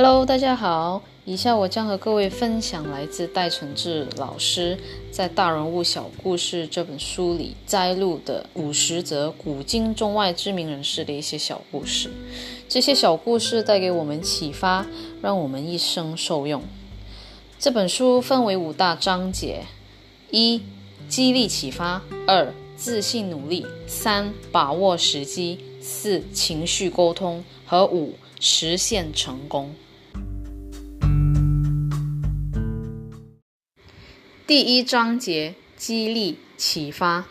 Hello，大家好。以下我将和各位分享来自戴承志老师在《大人物小故事》这本书里摘录的五十则古今中外知名人士的一些小故事。这些小故事带给我们启发，让我们一生受用。这本书分为五大章节：一、激励启发；二、自信努力；三、把握时机；四、情绪沟通；和五、实现成功。第一章节激励启发。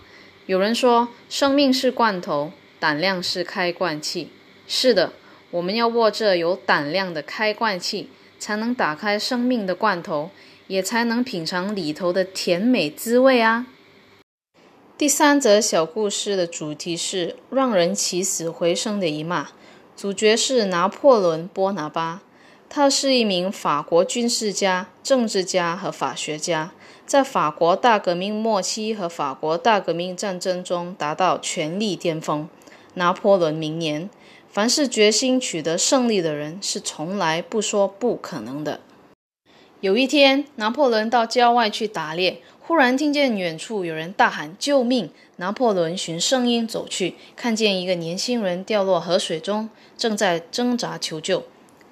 有人说，生命是罐头，胆量是开罐器。是的，我们要握着有胆量的开罐器，才能打开生命的罐头，也才能品尝里头的甜美滋味啊。第三则小故事的主题是让人起死回生的一骂，主角是拿破仑·波拿巴。他是一名法国军事家、政治家和法学家，在法国大革命末期和法国大革命战争中达到权力巅峰。拿破仑名言：“凡是决心取得胜利的人，是从来不说不可能的。”有一天，拿破仑到郊外去打猎，忽然听见远处有人大喊“救命”。拿破仑循声音走去，看见一个年轻人掉落河水中，正在挣扎求救。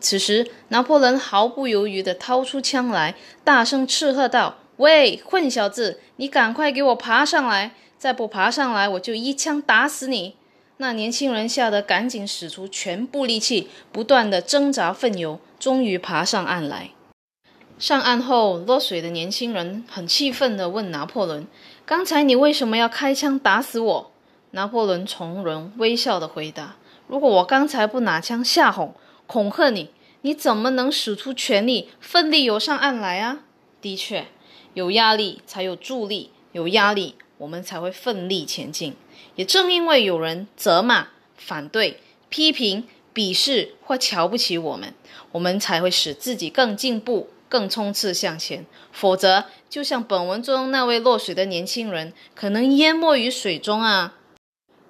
此时，拿破仑毫不犹豫地掏出枪来，大声斥喝道：“喂，混小子，你赶快给我爬上来！再不爬上来，我就一枪打死你！”那年轻人吓得赶紧使出全部力气，不断地挣扎奋游，终于爬上岸来。上岸后，落水的年轻人很气愤地问拿破仑：“刚才你为什么要开枪打死我？”拿破仑从容微笑地回答：“如果我刚才不拿枪吓唬、恐吓你，”你怎么能使出全力，奋力游上岸来啊？的确，有压力才有助力，有压力我们才会奋力前进。也正因为有人责骂、反对、批评、鄙视或瞧不起我们，我们才会使自己更进步、更冲刺向前。否则，就像本文中那位落水的年轻人，可能淹没于水中啊。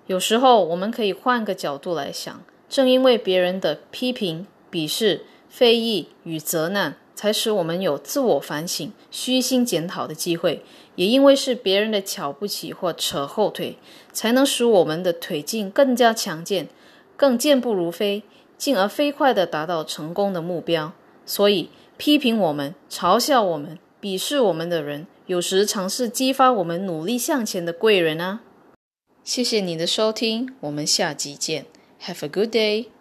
有时候，我们可以换个角度来想，正因为别人的批评。鄙视、非议与责难，才使我们有自我反省、虚心检讨的机会；也因为是别人的瞧不起或扯后腿，才能使我们的腿劲更加强健，更健步如飞，进而飞快地达到成功的目标。所以，批评我们、嘲笑我们、鄙视我们的人，有时尝试激发我们努力向前的贵人啊！谢谢你的收听，我们下集见。Have a good day.